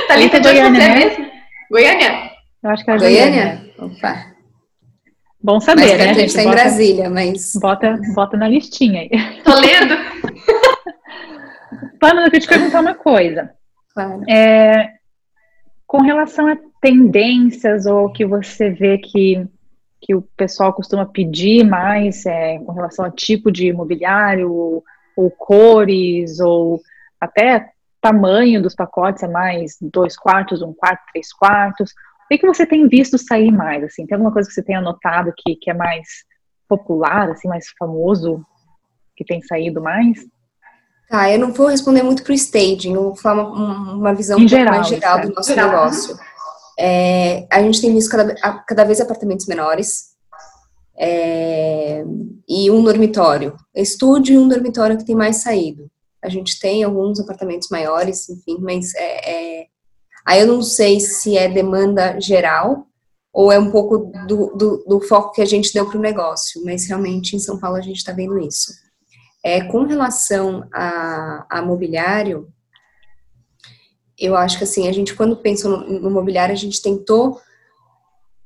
Thalita de Goiânia, né? mesmo? Goiânia? Eu acho que é Goiânia. Goiânia? Opa. Bom saber, mas né? A gente está em Brasília, mas. Bota, bota na listinha aí. Toledo? <laughs> Pamela, eu queria te perguntar uma coisa. Claro. É, com relação a tendências ou que você vê que, que o pessoal costuma pedir mais é, com relação a tipo de imobiliário, ou, ou cores, ou até tamanho dos pacotes, é mais dois quartos, um quarto, três quartos. O que, que você tem visto sair mais? Assim, tem alguma coisa que você tenha notado que, que é mais popular, assim, mais famoso, que tem saído mais? Tá, eu não vou responder muito para o staging, eu vou falar uma, uma visão um geral, mais geral do nosso geral. negócio. É, a gente tem visto cada, cada vez apartamentos menores é, e um dormitório. Estúdio e um dormitório que tem mais saído. A gente tem alguns apartamentos maiores, enfim, mas é, é Aí eu não sei se é demanda geral ou é um pouco do, do, do foco que a gente deu para o negócio, mas realmente em São Paulo a gente está vendo isso. É, com relação a, a mobiliário, eu acho que assim, a gente quando pensa no, no mobiliário, a gente tentou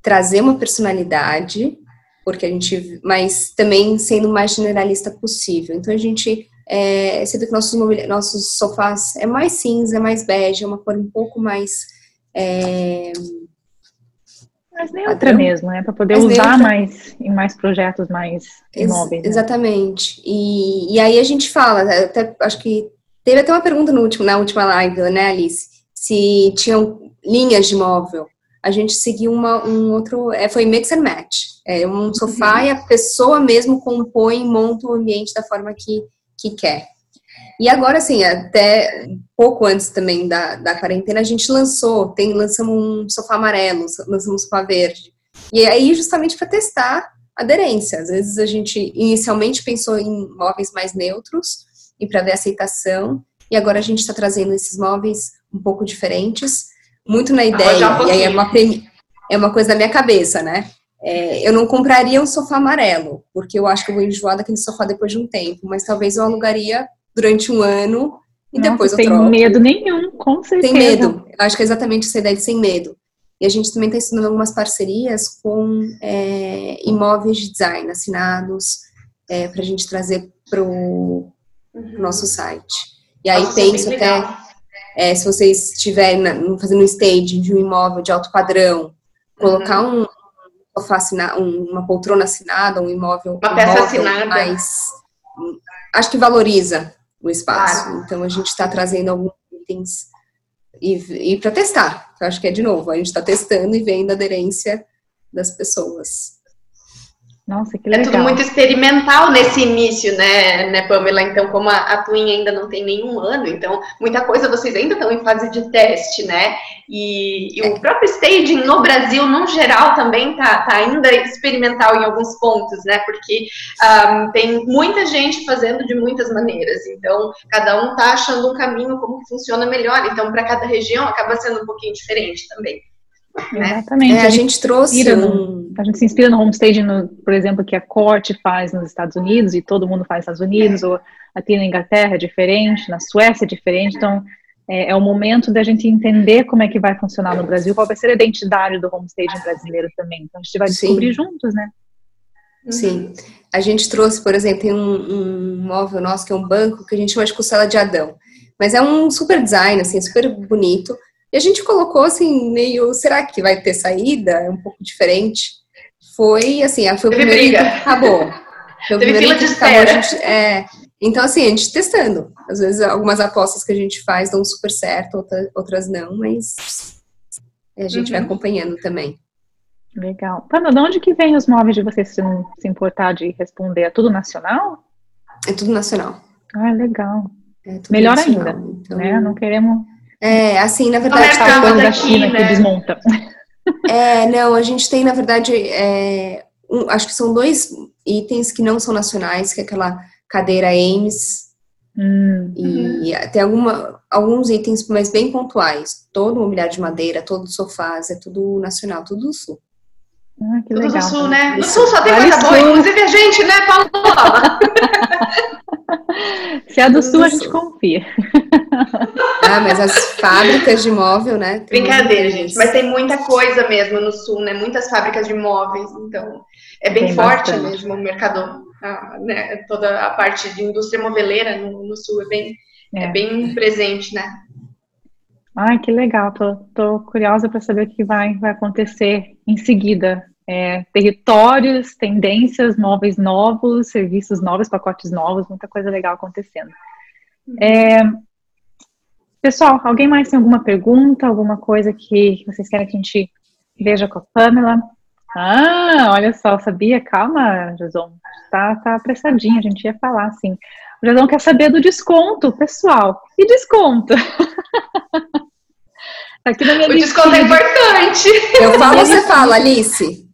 trazer uma personalidade, porque a gente, mas também sendo o mais generalista possível. Então a gente é, vê que nossos, nossos sofás é mais cinza, é mais bege, é uma cor um pouco mais. É, mais neutra mesmo, né? Para poder mais usar neutra. mais em mais projetos mais imóveis. Ex né? Exatamente. E, e aí a gente fala, até acho que teve até uma pergunta no último, na última live, né, Alice? Se tinham linhas de móvel. A gente seguiu uma, um outro. É, foi mix and match. É um sofá uhum. e a pessoa mesmo compõe, monta o ambiente da forma que que quer. E agora, assim, até pouco antes também da, da quarentena, a gente lançou, tem, lançamos um sofá amarelo, lançamos um sofá verde. E aí, justamente para testar aderência. Às vezes a gente inicialmente pensou em móveis mais neutros e para ver aceitação, e agora a gente está trazendo esses móveis um pouco diferentes, muito na ideia, um e aí é uma, é uma coisa da minha cabeça, né? É, eu não compraria um sofá amarelo, porque eu acho que eu vou enjoar daquele sofá depois de um tempo, mas talvez eu alugaria durante um ano e Nossa, depois eu sem troco. Sem medo nenhum, com certeza. Sem medo. Eu acho que é exatamente essa ideia de sem medo. E a gente também está estudando algumas parcerias com é, imóveis de design assinados é, para a gente trazer para o uhum. nosso site. E aí Nossa, é penso até, é, se vocês estiverem fazendo um stage de um imóvel de alto padrão, colocar uhum. um, sofá assinado, uma poltrona assinada, um imóvel. Uma peça imóvel, assinada. Mas acho que valoriza o espaço. Claro. Então a gente está trazendo alguns itens e, e para testar. Eu acho que é de novo, a gente está testando e vendo a aderência das pessoas. Nossa, que legal. É tudo muito experimental nesse início, né, né Pamela? Então, como a, a Twin ainda não tem nenhum ano, então muita coisa vocês ainda estão em fase de teste, né? E, e o próprio staging no Brasil, no geral, também tá, tá ainda experimental em alguns pontos, né? Porque um, tem muita gente fazendo de muitas maneiras. Então, cada um tá achando um caminho como funciona melhor. Então, para cada região acaba sendo um pouquinho diferente também. Né? Exatamente. É, a, gente trouxe um... a gente se inspira no homestaging, no, por exemplo, que a corte faz nos Estados Unidos e todo mundo faz nos Estados Unidos, é. ou aqui na Inglaterra é diferente, na Suécia é diferente, então é, é, o momento da gente entender como é que vai funcionar no Brasil, qual vai ser a identidade do homestaging brasileiro também. Então a gente vai descobrir Sim. juntos, né? Sim. A gente trouxe, por exemplo, tem um, um móvel nosso que é um banco que a gente chama de costela de Adão. Mas é um super design, assim, super bonito. E a gente colocou assim, meio, será que vai ter saída? É um pouco diferente. Foi assim, foi o Teve primeiro briga. que acabou. Foi o Teve fila de espera. Gente, é, então, assim, a gente testando. Às vezes, algumas apostas que a gente faz dão super certo, outras não, mas a gente uhum. vai acompanhando também. Legal. Pano, de onde que vem os móveis de vocês, se não se importar de responder? É tudo nacional? É tudo nacional. Ah, legal. É Melhor nacional, ainda, então... né? Não queremos é, assim, na verdade, tá coisa da China né? que desmonta. <laughs> É, não, a gente tem, na verdade, é, um, acho que são dois itens que não são nacionais, que é aquela cadeira Ames, Hum. E uhum. tem alguma, alguns itens, mas bem pontuais. Todo mobiliário de madeira, todo sofás, é tudo nacional, tudo do sul. Ah, tudo legal. do sul, né? No sul só tem coisa boa, inclusive a gente, né, Paulo? <laughs> Se é do sul, a gente confia. Ah, mas as fábricas de móvel, né? Brincadeira, gente. Mas tem muita coisa mesmo no sul, né? Muitas fábricas de móveis, então é bem tem forte bastante. mesmo o mercado, a, né? Toda a parte de indústria moveleira no, no sul é bem, é. é. bem presente, né? Ai, que legal. Tô, tô curiosa para saber o que vai, vai acontecer em seguida. É, territórios, tendências, móveis novos, serviços novos, pacotes novos, muita coisa legal acontecendo. É, pessoal, alguém mais tem alguma pergunta, alguma coisa que vocês querem que a gente veja com a Pamela? Ah, olha só, sabia? Calma, Jason. Tá, tá apressadinha, a gente ia falar assim. O Jason quer saber do desconto, pessoal. E desconto? <laughs> Aqui na minha o desconto é importante. Eu falo, você fala, Alice.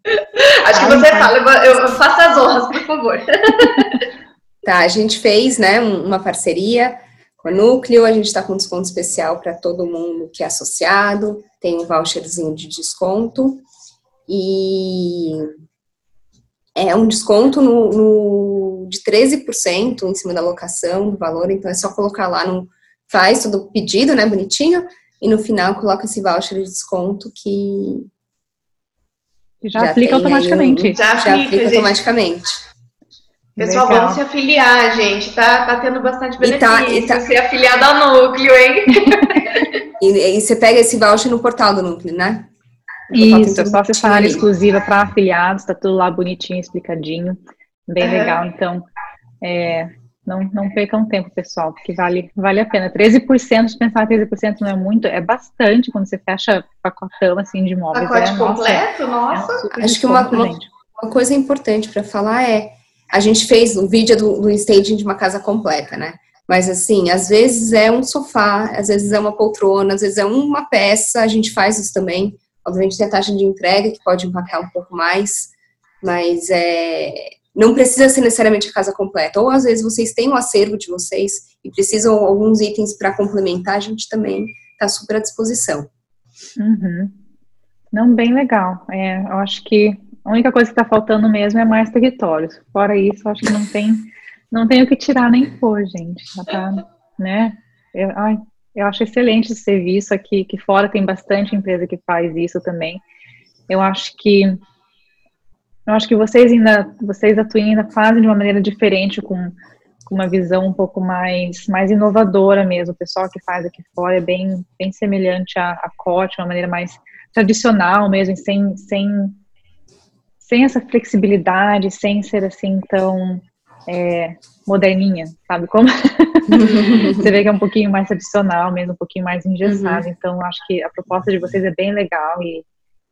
Acho que você fala, eu faço as honras, por favor. <laughs> Tá, a gente fez, né, uma parceria com a Núcleo, a gente está com desconto especial para todo mundo que é associado, tem um voucherzinho de desconto e é um desconto no, no, de 13% em cima da locação do valor, então é só colocar lá no. Faz todo o pedido, né, bonitinho, e no final coloca esse voucher de desconto que. Já, já aplica automaticamente. Um, já, já aplica, automaticamente. Pessoal, Legal. vamos se afiliar, gente. Tá, tá tendo bastante benefício. E tá, e tá... Ser afiliado ao núcleo, hein? <laughs> e, e, você pega esse voucher no portal do núcleo, né? Isso, é só acessar a área exclusiva para afiliados, tá tudo lá bonitinho, explicadinho. Bem legal. Então, é, não, não percam tempo, pessoal, porque vale, vale a pena. 13%, de pensar 13% não é muito, é bastante quando você fecha pacotão assim de imóveis. Pacote é, completo, nossa. nossa. É um Acho que uma, uma, uma, coisa importante para falar é, a gente fez um vídeo do, do staging de uma casa completa, né? Mas assim, às vezes é um sofá, às vezes é uma poltrona, às vezes é uma peça, a gente faz isso também. Obviamente tem a taxa de entrega que pode impactar um pouco mais, mas é, não precisa ser necessariamente a casa completa. Ou às vezes vocês têm um acervo de vocês e precisam alguns itens para complementar, a gente também está super à disposição. Uhum. Não, bem legal. É, eu acho que a única coisa que está faltando mesmo é mais territórios. Fora isso, acho que não tem, não tem o que tirar nem pôr, gente. Tá, né? Eu, ai, eu acho excelente esse serviço aqui, que fora tem bastante empresa que faz isso também. Eu acho que eu acho que vocês ainda, vocês da Twin ainda fazem de uma maneira diferente, com, com uma visão um pouco mais, mais inovadora mesmo. O pessoal que faz aqui fora é bem, bem semelhante à, à COT, uma maneira mais tradicional mesmo, sem, sem, sem essa flexibilidade, sem ser assim tão é, moderninha, sabe como? <laughs> Você vê que é um pouquinho mais tradicional mesmo, um pouquinho mais engessado. Uhum. Então, acho que a proposta de vocês é bem legal e,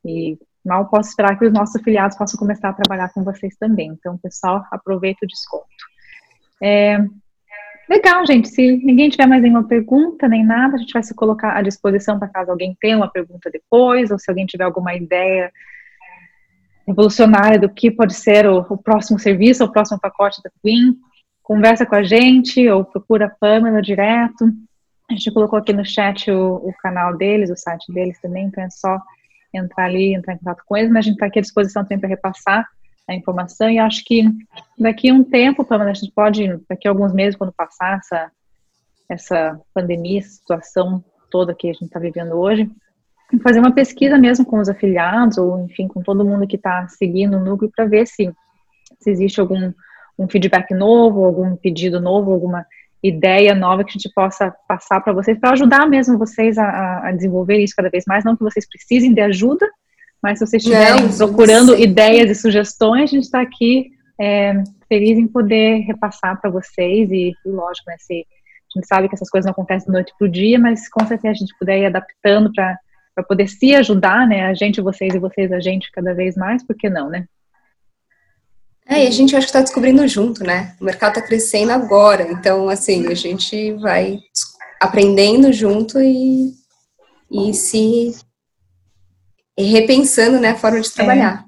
e mal posso esperar que os nossos afiliados possam começar a trabalhar com vocês também. Então, pessoal, aproveita o desconto. É, legal, gente. Se ninguém tiver mais nenhuma pergunta nem nada, a gente vai se colocar à disposição para caso alguém tenha uma pergunta depois, ou se alguém tiver alguma ideia revolucionária do que pode ser o, o próximo serviço, o próximo pacote da Twin, conversa com a gente ou procura a Pamela direto. A gente colocou aqui no chat o, o canal deles, o site deles também, então é só entrar ali, entrar em contato com eles, mas a gente está aqui à disposição também para repassar a informação e acho que daqui a um tempo, Pamela, a gente pode, daqui a alguns meses, quando passar essa, essa pandemia, essa situação toda que a gente está vivendo hoje, fazer uma pesquisa mesmo com os afiliados ou, enfim, com todo mundo que está seguindo o núcleo para ver se, se existe algum um feedback novo, algum pedido novo, alguma ideia nova que a gente possa passar para vocês, para ajudar mesmo vocês a, a, desenvolver isso cada vez mais. Não que vocês precisem de ajuda, mas se vocês estiverem procurando ideias e sugestões, a gente está aqui é, feliz em poder repassar para vocês. E, e lógico, né, se, a gente sabe que essas coisas não acontecem da noite para o dia, mas com certeza a gente puder ir adaptando para poder se ajudar, né? A gente, vocês e vocês, a gente cada vez mais, por que não, né? É, e a gente acho que está descobrindo junto, né? O mercado está crescendo agora, então, assim, a gente vai aprendendo junto e, e se e repensando, né, a forma de trabalhar.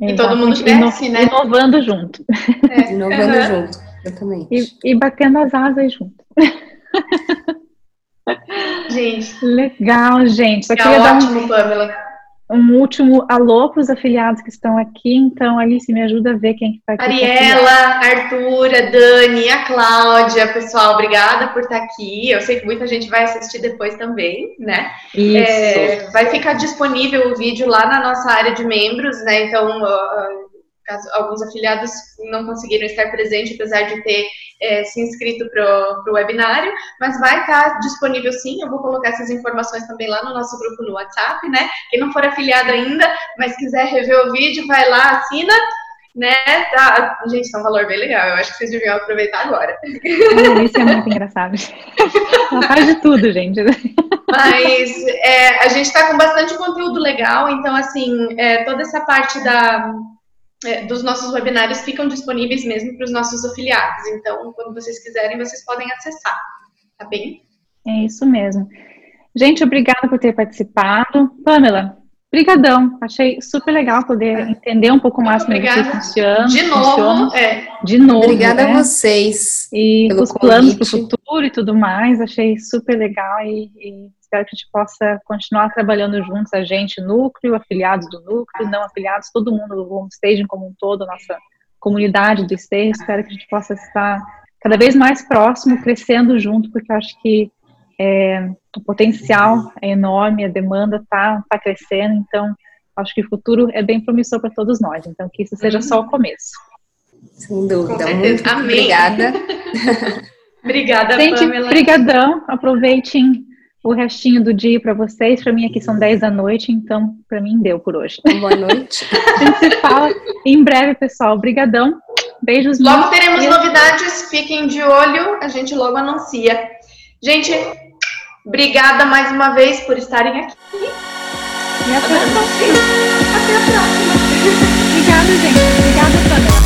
É. E todo mundo cresce, né? Inovando junto. É. Inovando uhum. junto, exatamente. E, e batendo as asas junto. gente. Legal, gente. Só é queria ótimo, dar um, Pamela. Um último alô para os afiliados que estão aqui. Então, Alice, me ajuda a ver quem está aqui. Ariela, Arthur, a Dani, a Cláudia, pessoal, obrigada por estar aqui. Eu sei que muita gente vai assistir depois também, né? Isso. É, vai ficar disponível o vídeo lá na nossa área de membros, né? Então, caso alguns afiliados não conseguiram estar presentes, apesar de ter é, se inscrito para o webinário, mas vai estar disponível sim, eu vou colocar essas informações também lá no nosso grupo no WhatsApp, né? Quem não for afiliado ainda, mas quiser rever o vídeo, vai lá, assina, né? Tá. Gente, tá um valor bem legal, eu acho que vocês deviam aproveitar agora. Isso é muito engraçado. <laughs> Ela faz de tudo, gente. Mas é, a gente está com bastante conteúdo legal, então, assim, é, toda essa parte da é, dos nossos webinários ficam disponíveis mesmo para os nossos afiliados. Então, quando vocês quiserem, vocês podem acessar, tá bem? É isso mesmo. Gente, obrigada por ter participado. Pamela, brigadão. Achei super legal poder é. entender um pouco mais como é funciona. De novo, funciona. É. De novo. Obrigada né? a vocês. E os planos para o futuro e tudo mais. Achei super legal e, e espero que a gente possa continuar trabalhando juntos, a gente, núcleo, afiliados do núcleo, não afiliados, todo mundo do homestaging como um todo, nossa comunidade do stage, espero que a gente possa estar cada vez mais próximo, crescendo junto, porque eu acho que é, o potencial é enorme, a demanda está tá crescendo, então acho que o futuro é bem promissor para todos nós, então que isso seja só o começo. Sem dúvida, muito Amém. obrigada. <laughs> obrigada, Gente, Pamela. Brigadão, aproveitem o restinho do dia para vocês. Para mim aqui são 10 da noite, então para mim deu por hoje. Boa noite. <laughs> a gente se fala em breve, pessoal. Obrigadão. Beijos. Logo teremos novidades, fiquem de olho, a gente logo anuncia. Gente, obrigada mais uma vez por estarem aqui. E até a próxima. Até a próxima. <laughs> Obrigada, gente. Obrigada, Tânia.